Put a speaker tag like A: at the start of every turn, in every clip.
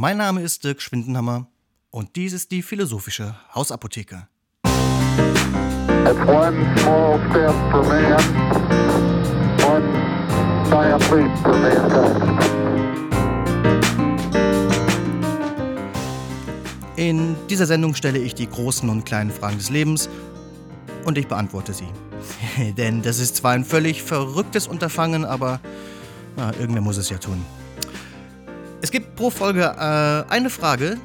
A: Mein Name ist Dirk Schwindenhammer und dies ist die philosophische Hausapotheke. In dieser Sendung stelle ich die großen und kleinen Fragen des Lebens und ich beantworte sie. Denn das ist zwar ein völlig verrücktes Unterfangen, aber na, irgendwer muss es ja tun. Pro Folge äh, eine Frage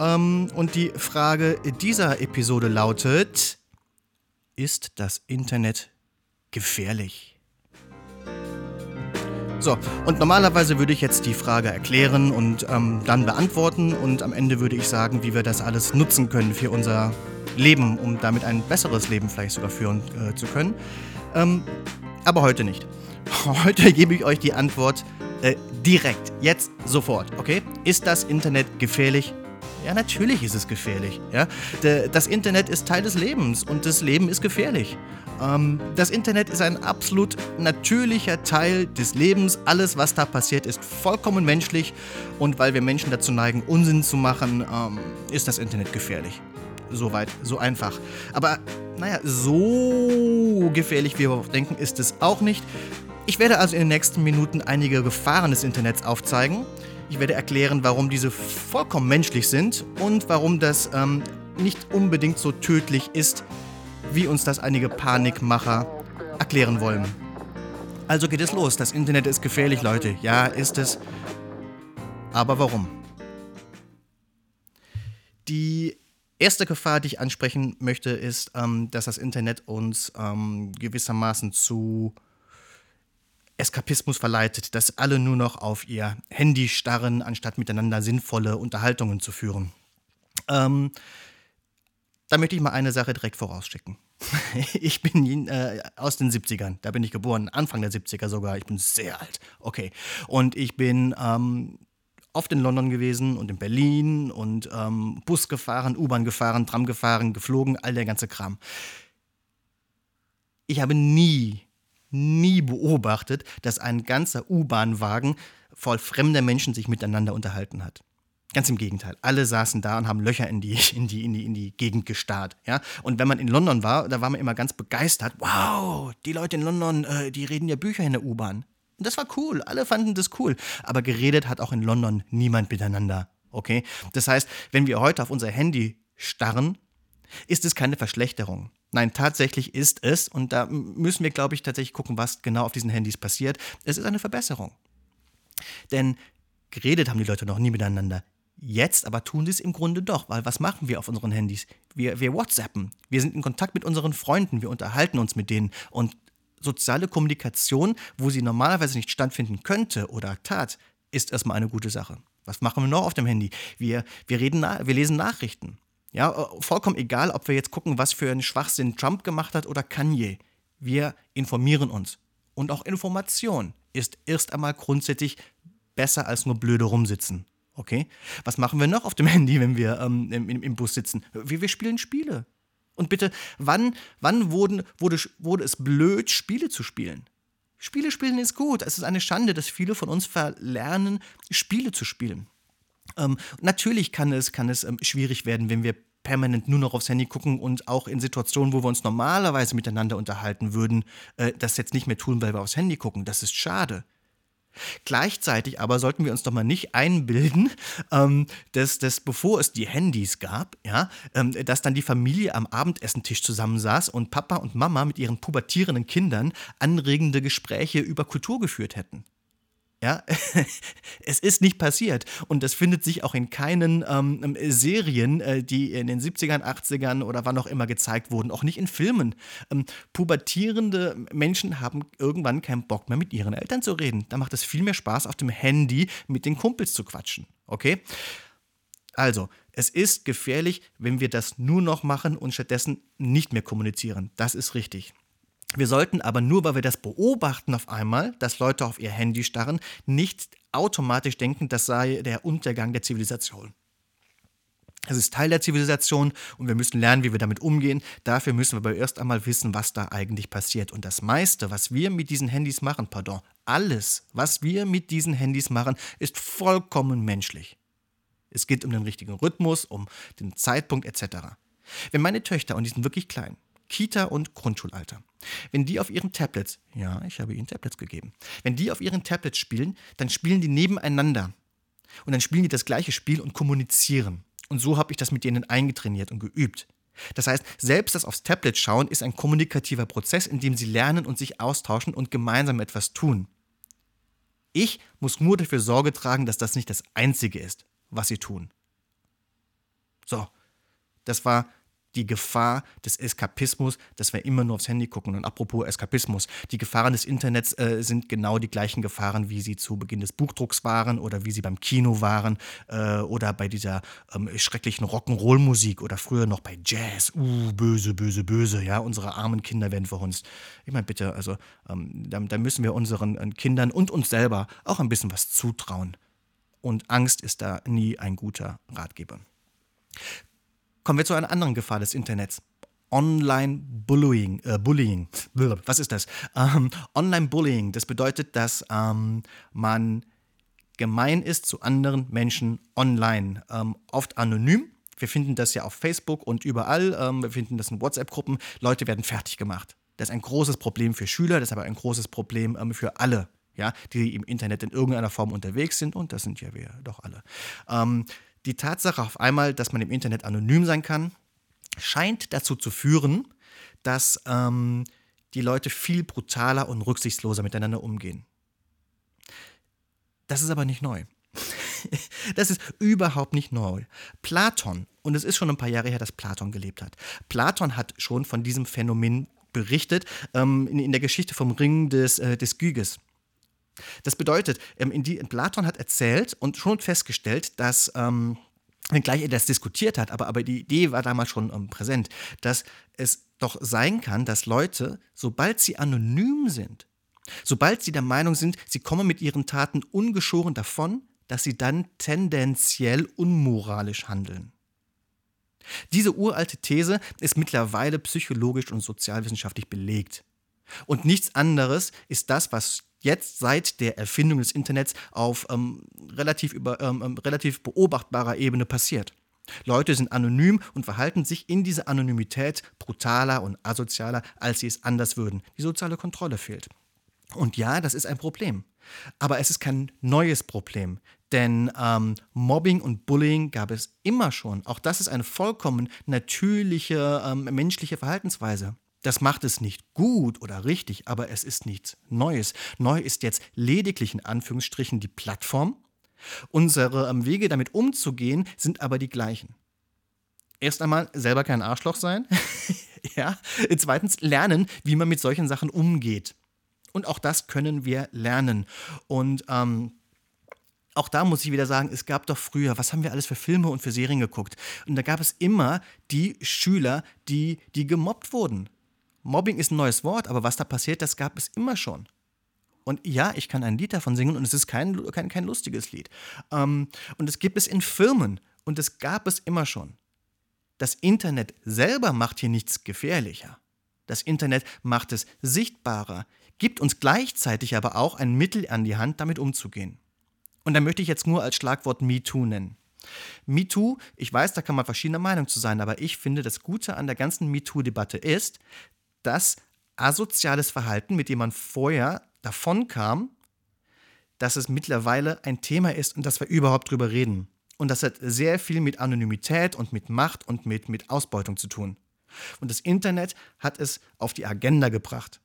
A: ähm, und die Frage dieser Episode lautet, ist das Internet gefährlich? So, und normalerweise würde ich jetzt die Frage erklären und ähm, dann beantworten und am Ende würde ich sagen, wie wir das alles nutzen können für unser Leben, um damit ein besseres Leben vielleicht sogar führen äh, zu können. Ähm, aber heute nicht. Heute gebe ich euch die Antwort äh, direkt, jetzt, sofort, okay? Ist das Internet gefährlich? Ja, natürlich ist es gefährlich. Ja? Das Internet ist Teil des Lebens und das Leben ist gefährlich. Ähm, das Internet ist ein absolut natürlicher Teil des Lebens. Alles, was da passiert, ist vollkommen menschlich. Und weil wir Menschen dazu neigen, Unsinn zu machen, ähm, ist das Internet gefährlich. Soweit, so einfach. Aber naja, so gefährlich, wie wir denken, ist es auch nicht. Ich werde also in den nächsten Minuten einige Gefahren des Internets aufzeigen. Ich werde erklären, warum diese vollkommen menschlich sind und warum das ähm, nicht unbedingt so tödlich ist, wie uns das einige Panikmacher erklären wollen. Also geht es los. Das Internet ist gefährlich, Leute. Ja, ist es. Aber warum? Die erste Gefahr, die ich ansprechen möchte, ist, ähm, dass das Internet uns ähm, gewissermaßen zu Eskapismus verleitet, dass alle nur noch auf ihr Handy starren, anstatt miteinander sinnvolle Unterhaltungen zu führen. Ähm, da möchte ich mal eine Sache direkt vorausschicken. ich bin äh, aus den 70ern, da bin ich geboren, Anfang der 70er sogar, ich bin sehr alt. Okay. Und ich bin ähm, oft in London gewesen und in Berlin und ähm, Bus gefahren, U-Bahn gefahren, Tram gefahren, geflogen, all der ganze Kram. Ich habe nie nie beobachtet, dass ein ganzer U-Bahn-Wagen voll fremder Menschen sich miteinander unterhalten hat. Ganz im Gegenteil. Alle saßen da und haben Löcher in die, in die, in die, in die Gegend gestarrt. Ja? Und wenn man in London war, da war man immer ganz begeistert. Wow, die Leute in London, äh, die reden ja Bücher in der U-Bahn. Und das war cool. Alle fanden das cool. Aber geredet hat auch in London niemand miteinander. Okay? Das heißt, wenn wir heute auf unser Handy starren, ist es keine Verschlechterung. Nein, tatsächlich ist es, und da müssen wir, glaube ich, tatsächlich gucken, was genau auf diesen Handys passiert. Es ist eine Verbesserung. Denn geredet haben die Leute noch nie miteinander. Jetzt aber tun sie es im Grunde doch, weil was machen wir auf unseren Handys? Wir, wir WhatsAppen, wir sind in Kontakt mit unseren Freunden, wir unterhalten uns mit denen und soziale Kommunikation, wo sie normalerweise nicht stattfinden könnte oder tat, ist erstmal eine gute Sache. Was machen wir noch auf dem Handy? Wir, wir, reden, wir lesen Nachrichten. Ja, äh, vollkommen egal, ob wir jetzt gucken, was für einen Schwachsinn Trump gemacht hat oder Kanye. Wir informieren uns. Und auch Information ist erst einmal grundsätzlich besser als nur blöde rumsitzen. Okay? Was machen wir noch auf dem Handy, wenn wir ähm, im, im, Bus sitzen? Wir, wir spielen Spiele. Und bitte, wann, wann wurden, wurde, wurde es blöd, Spiele zu spielen? Spiele spielen ist gut. Es ist eine Schande, dass viele von uns verlernen, Spiele zu spielen. Ähm, natürlich kann es, kann es ähm, schwierig werden, wenn wir permanent nur noch aufs Handy gucken und auch in Situationen, wo wir uns normalerweise miteinander unterhalten würden, äh, das jetzt nicht mehr tun, weil wir aufs Handy gucken. Das ist schade. Gleichzeitig aber sollten wir uns doch mal nicht einbilden, ähm, dass, dass bevor es die Handys gab, ja, ähm, dass dann die Familie am Abendessentisch zusammensaß und Papa und Mama mit ihren pubertierenden Kindern anregende Gespräche über Kultur geführt hätten. Ja, es ist nicht passiert. Und das findet sich auch in keinen ähm, Serien, äh, die in den 70ern, 80ern oder wann auch immer gezeigt wurden. Auch nicht in Filmen. Ähm, pubertierende Menschen haben irgendwann keinen Bock mehr mit ihren Eltern zu reden. Da macht es viel mehr Spaß, auf dem Handy mit den Kumpels zu quatschen. Okay? Also, es ist gefährlich, wenn wir das nur noch machen und stattdessen nicht mehr kommunizieren. Das ist richtig. Wir sollten aber nur, weil wir das beobachten auf einmal, dass Leute auf ihr Handy starren, nicht automatisch denken, das sei der Untergang der Zivilisation. Es ist Teil der Zivilisation und wir müssen lernen, wie wir damit umgehen. Dafür müssen wir aber erst einmal wissen, was da eigentlich passiert. Und das meiste, was wir mit diesen Handys machen, pardon, alles, was wir mit diesen Handys machen, ist vollkommen menschlich. Es geht um den richtigen Rhythmus, um den Zeitpunkt etc. Wenn meine Töchter, und die sind wirklich klein, Kita und Grundschulalter, wenn die auf ihren Tablets, ja, ich habe ihnen Tablets gegeben, wenn die auf ihren Tablets spielen, dann spielen die nebeneinander. Und dann spielen die das gleiche Spiel und kommunizieren. Und so habe ich das mit denen eingetrainiert und geübt. Das heißt, selbst das aufs Tablet schauen ist ein kommunikativer Prozess, in dem sie lernen und sich austauschen und gemeinsam etwas tun. Ich muss nur dafür Sorge tragen, dass das nicht das Einzige ist, was sie tun. So, das war die Gefahr des Eskapismus, dass wir immer nur aufs Handy gucken. Und apropos Eskapismus, die Gefahren des Internets äh, sind genau die gleichen Gefahren, wie sie zu Beginn des Buchdrucks waren oder wie sie beim Kino waren äh, oder bei dieser ähm, schrecklichen Rock'n'Roll-Musik oder früher noch bei Jazz. Uh, böse, böse, böse, ja, unsere armen Kinder werden verhunzt. Ich meine, bitte, also ähm, da, da, müssen wir unseren äh, Kindern und uns selber auch ein bisschen was zutrauen. Und Angst ist da nie ein guter Ratgeber. Kommen wir zu einer anderen Gefahr des Internets. Online-Bullying. Äh, Bullying. Was ist das? Ähm, Online-Bullying. Das bedeutet, dass ähm, man gemein ist zu anderen Menschen online. Ähm, oft anonym. Wir finden das ja auf Facebook und überall. Ähm, wir finden das in WhatsApp-Gruppen. Leute werden fertig gemacht. Das ist ein großes Problem für Schüler, das ist aber ein großes Problem ähm, für alle, ja, die im Internet in irgendeiner Form unterwegs sind. Und das sind ja wir doch alle. Die Tatsache auf einmal, dass man im Internet anonym sein kann, scheint dazu zu führen, dass ähm, die Leute viel brutaler und rücksichtsloser miteinander umgehen. Das ist aber nicht neu. Das ist überhaupt nicht neu. Platon, und es ist schon ein paar Jahre her, dass Platon gelebt hat. Platon hat schon von diesem Phänomen berichtet ähm, in, in, der Geschichte vom Ring des, äh, des Gyges. Das bedeutet, ähm, Platon hat erzählt und schon festgestellt, dass, ähm, wenngleich er das diskutiert hat, aber, aber die Idee war damals schon ähm, präsent, dass es doch sein kann, dass Leute, sobald sie anonym sind, sobald sie der Meinung sind, sie kommen mit ihren Taten ungeschoren davon, dass sie dann tendenziell unmoralisch handeln. Diese uralte These ist mittlerweile psychologisch und sozialwissenschaftlich belegt. Und nichts anderes ist das, was jetzt seit der Erfindung des Internets auf ähm, relativ, über, ähm, ähm, relativ beobachtbarer Ebene passiert. Leute sind anonym und verhalten sich in dieser Anonymität brutaler und asozialer, als sie es anders würden. Die soziale Kontrolle fehlt. Und ja, das ist ein Problem. Aber es ist kein neues Problem. Denn ähm, Mobbing und Bullying gab es immer schon. Auch das ist eine vollkommen natürliche ähm, menschliche Verhaltensweise. Das macht es nicht gut oder richtig, aber es ist nichts Neues. Neu ist jetzt lediglich in Anführungsstrichen die Plattform. Unsere ähm, Wege damit umzugehen sind aber die gleichen. Erst einmal selber kein Arschloch sein. ja. Zweitens lernen, wie man mit solchen Sachen umgeht. Und auch das können wir lernen. Und ähm, auch da muss ich wieder sagen, es gab doch früher, was haben wir alles für Filme und für Serien geguckt? Und da gab es immer die Schüler, die, die gemobbt wurden. Mobbing ist ein neues Wort, aber was da passiert, das gab es immer schon. Und ja, ich kann ein Lied davon singen und es ist kein, kein, kein lustiges Lied. Ähm, und es gibt es in Firmen und es gab es immer schon. Das Internet selber macht hier nichts gefährlicher. Das Internet macht es sichtbarer, gibt uns gleichzeitig aber auch ein Mittel an die Hand, damit umzugehen. Und da möchte ich jetzt nur als Schlagwort MeToo nennen. MeToo, ich weiß, da kann man verschiedener Meinung zu sein, aber ich finde, das Gute an der ganzen MeToo-Debatte ist, dass asoziales Verhalten, mit dem man vorher davonkam, dass es mittlerweile ein Thema ist und dass wir überhaupt drüber reden. Und das hat sehr viel mit Anonymität und mit Macht und mit, mit Ausbeutung zu tun. Und das Internet hat es auf die Agenda gebracht.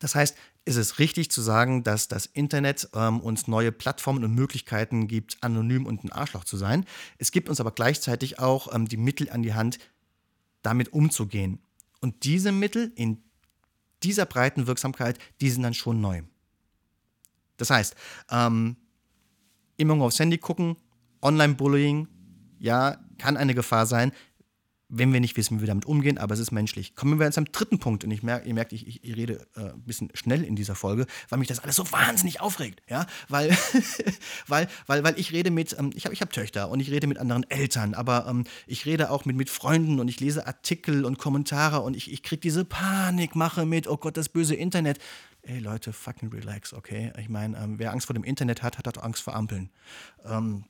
A: Das heißt, ist es richtig zu sagen, dass das Internet ähm, uns neue Plattformen und Möglichkeiten gibt, anonym und ein Arschloch zu sein. Es gibt uns aber gleichzeitig auch ähm, die Mittel an die Hand, damit umzugehen. Und diese Mittel in dieser breiten Wirksamkeit, die sind dann schon neu. Das heißt, ähm, immer nur aufs Handy gucken, Online-Bullying, ja, kann eine Gefahr sein wenn wir nicht wissen, wie wir damit umgehen, aber es ist menschlich. Kommen wir jetzt am dritten Punkt und ich merke, ihr merkt, ich, ich rede äh, ein bisschen schnell in dieser Folge, weil mich das alles so wahnsinnig aufregt, ja, weil, weil, weil, weil ich rede mit, ähm, ich habe ich hab Töchter und ich rede mit anderen Eltern, aber ähm, ich rede auch mit, mit Freunden und ich lese Artikel und Kommentare und ich, ich kriege diese Panikmache mit, oh Gott, das böse Internet. Ey Leute, fucking relax, okay? Ich meine, ähm, wer Angst vor dem Internet hat, hat auch Angst vor Ampeln. Ähm,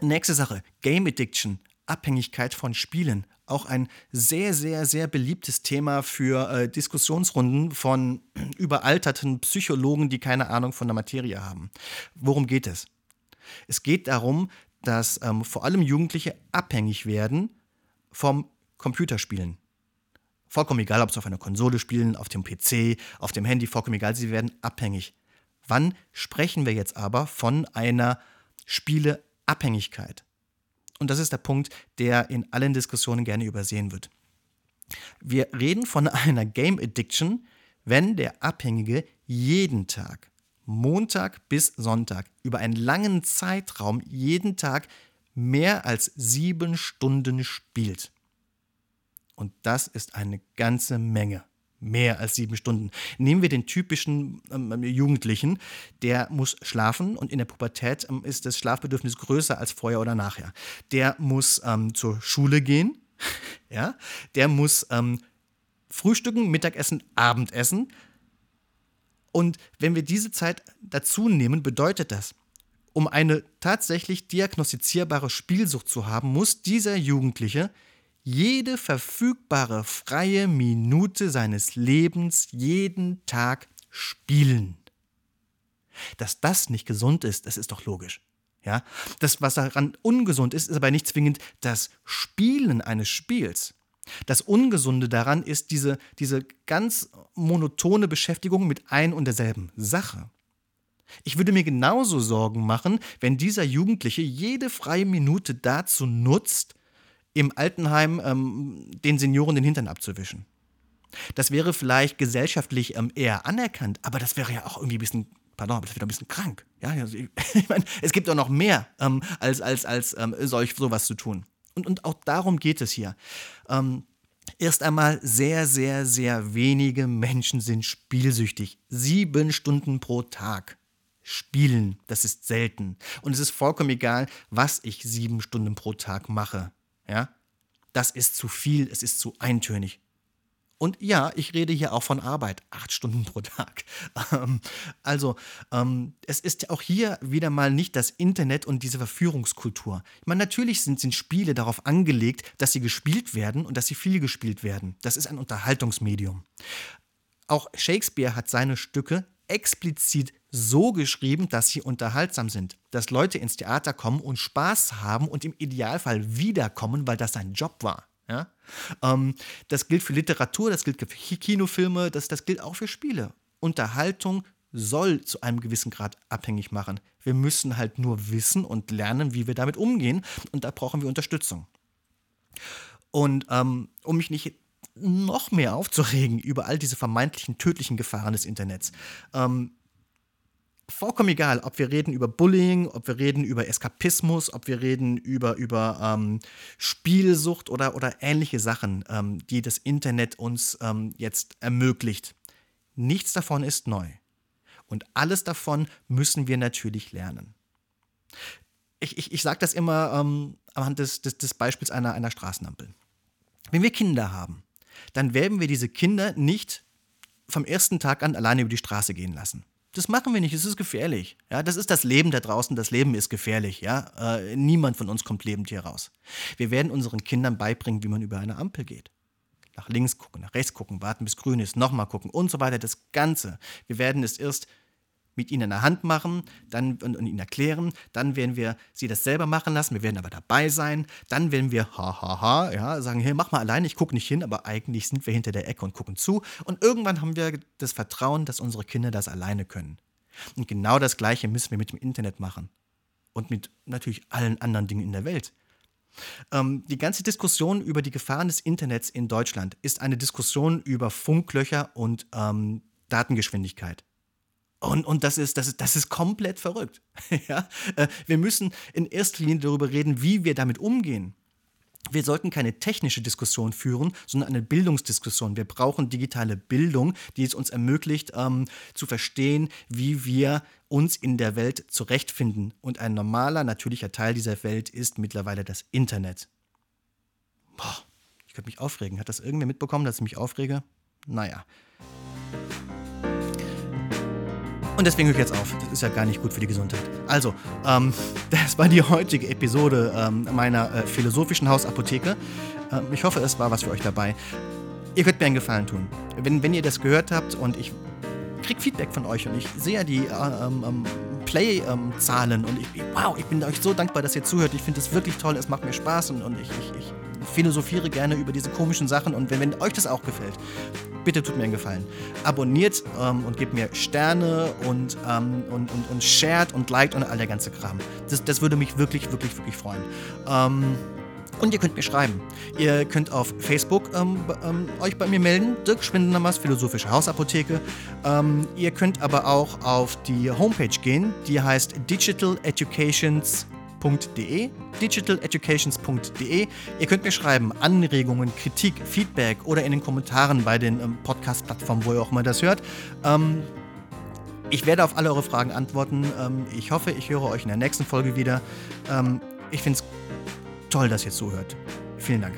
A: Nächste Sache, Game Addiction, Abhängigkeit von Spielen. Auch ein sehr, sehr, sehr beliebtes Thema für äh, Diskussionsrunden von überalterten Psychologen, die keine Ahnung von der Materie haben. Worum geht es? Es geht darum, dass ähm, vor allem Jugendliche abhängig werden vom Computerspielen. Vollkommen egal, ob sie auf einer Konsole spielen, auf dem PC, auf dem Handy, vollkommen egal, sie werden abhängig. Wann sprechen wir jetzt aber von einer Spieleabhängigkeit? Und das ist der Punkt, der in allen Diskussionen gerne übersehen wird. Wir reden von einer Game Addiction, wenn der Abhängige jeden Tag, Montag bis Sonntag, über einen langen Zeitraum jeden Tag mehr als sieben Stunden spielt. Und das ist eine ganze Menge. Mehr als sieben Stunden. Nehmen wir den typischen ähm, Jugendlichen, der muss schlafen und in der Pubertät ähm, ist das Schlafbedürfnis größer als vorher oder nachher. Der muss ähm, zur Schule gehen, ja, der muss ähm, frühstücken, Mittagessen, Abendessen. Und wenn wir diese Zeit dazu nehmen, bedeutet das, um eine tatsächlich diagnostizierbare Spielsucht zu haben, muss dieser Jugendliche jede verfügbare freie Minute seines Lebens jeden Tag spielen. Dass das nicht gesund ist, das ist doch logisch. Ja? Das, was daran ungesund ist, ist aber nicht zwingend das Spielen eines Spiels. Das Ungesunde daran ist diese, diese ganz monotone Beschäftigung mit ein und derselben Sache. Ich würde mir genauso Sorgen machen, wenn dieser Jugendliche jede freie Minute dazu nutzt, im Altenheim ähm, den Senioren den Hintern abzuwischen. Das wäre vielleicht gesellschaftlich ähm, eher anerkannt, aber das wäre ja auch irgendwie ein bisschen, pardon, aber das wäre ein bisschen krank. Ja, also ich, ich meine, es gibt doch noch mehr ähm, als, als, als ähm, solch sowas zu tun. Und, und auch darum geht es hier. Ähm, erst einmal sehr, sehr, sehr wenige Menschen sind spielsüchtig. Sieben Stunden pro Tag spielen, das ist selten. Und es ist vollkommen egal, was ich sieben Stunden pro Tag mache. Ja? Das ist zu viel, es ist zu eintönig. Und ja, ich rede hier auch von Arbeit, acht Stunden pro Tag. Ähm, also, ähm, es ist auch hier wieder mal nicht das Internet und diese Verführungskultur. Ich meine, natürlich sind, sind Spiele darauf angelegt, dass sie gespielt werden und dass sie viel gespielt werden. Das ist ein Unterhaltungsmedium. Auch Shakespeare hat seine Stücke explizit so geschrieben, dass sie unterhaltsam sind, dass Leute ins Theater kommen und Spaß haben und im Idealfall wiederkommen, weil das sein Job war. Ja? Ähm, das gilt für Literatur, das gilt für Kinofilme, das, das gilt auch für Spiele. Unterhaltung soll zu einem gewissen Grad abhängig machen. Wir müssen halt nur wissen und lernen, wie wir damit umgehen und da brauchen wir Unterstützung. Und ähm, um mich nicht noch mehr aufzuregen über all diese vermeintlichen tödlichen Gefahren des Internets, ähm, vollkommen egal, ob wir reden über Bullying, ob wir reden über Eskapismus, ob wir reden über, über ähm, Spielsucht oder, oder ähnliche Sachen, ähm, die das Internet uns ähm, jetzt ermöglicht. Nichts davon ist neu. Und alles davon müssen wir natürlich lernen. Ich, ich, ich sage das immer ähm, anhand des, des, des Beispiels einer, einer Straßenampel. Wenn wir Kinder haben, dann werden wir diese Kinder nicht vom ersten Tag an alleine über die Straße gehen lassen. Das machen wir nicht, es ist gefährlich. Ja, das ist das Leben da draußen, das Leben ist gefährlich. Ja? Äh, niemand von uns kommt lebend hier raus. Wir werden unseren Kindern beibringen, wie man über eine Ampel geht. Nach links gucken, nach rechts gucken, warten bis grün ist, nochmal gucken und so weiter. Das Ganze. Wir werden es erst mit ihnen in der Hand machen dann, und, und, ihnen erklären. Dann werden wir sie das selber machen lassen. Wir werden aber dabei sein. Dann werden wir, ha, ha, ha, ja, sagen, hey, mach mal alleine, ich gucke nicht hin, aber eigentlich sind wir hinter der Ecke und gucken zu. Und irgendwann haben wir das Vertrauen, dass unsere Kinder das alleine können. Und genau das Gleiche müssen wir mit dem Internet machen. Und mit natürlich allen anderen Dingen in der Welt. Ähm, die ganze Diskussion über die Gefahren des Internets in Deutschland ist eine Diskussion über Funklöcher und ähm, Datengeschwindigkeit. Und, und das, ist, das, ist, das ist komplett verrückt. ja? Äh, wir müssen in erster Linie darüber reden, wie wir damit umgehen. Wir sollten keine technische Diskussion führen, sondern eine Bildungsdiskussion. Wir brauchen digitale Bildung, die es uns ermöglicht, ähm, zu verstehen, wie wir uns in der Welt zurechtfinden. Und ein normaler, natürlicher Teil dieser Welt ist mittlerweile das Internet. Boah, ich könnte mich aufregen. Hat das irgendwer mitbekommen, dass ich mich aufrege? Naja. Und deswegen höre ich jetzt auf. Das ist ja gar nicht gut für die Gesundheit. Also, ähm, das war die heutige Episode ähm, meiner äh, philosophischen Hausapotheke. Ähm, ich hoffe, es war was für euch dabei. Ihr könnt mir einen Gefallen tun. Wenn, wenn ihr das gehört habt und ich krieg Feedback von euch und ich sehe ja die äh, ähm, ähm, Play-Zahlen und ich, wow, ich bin euch so dankbar, dass ihr zuhört. Ich finde es wirklich toll, es macht mir Spaß und, und ich, ich, ich philosophiere gerne über diese komischen Sachen und wenn, wenn euch das auch gefällt, bitte tut mir einen Gefallen. Abonniert ähm, und gebt mir Sterne und, ähm, und, und, und shared und liked und all der ganze Kram. Das, das würde mich wirklich, wirklich, wirklich freuen. Ähm, und ihr könnt mir schreiben. Ihr könnt auf Facebook ähm, ähm, euch bei mir melden. Dirk Schwindenammers Philosophische Hausapotheke. Ähm, ihr könnt aber auch auf die Homepage gehen. Die heißt digitaleducations.de digitaleducations.de. Ihr könnt mir schreiben, Anregungen, Kritik, Feedback oder in den Kommentaren bei den ähm, Podcast-Plattformen, wo ihr auch immer das hört. Ähm, ich werde auf alle eure Fragen antworten. Ähm, ich hoffe, ich höre euch in der nächsten Folge wieder. Ähm, ich finde es toll, dass ihr zuhört. Vielen Dank.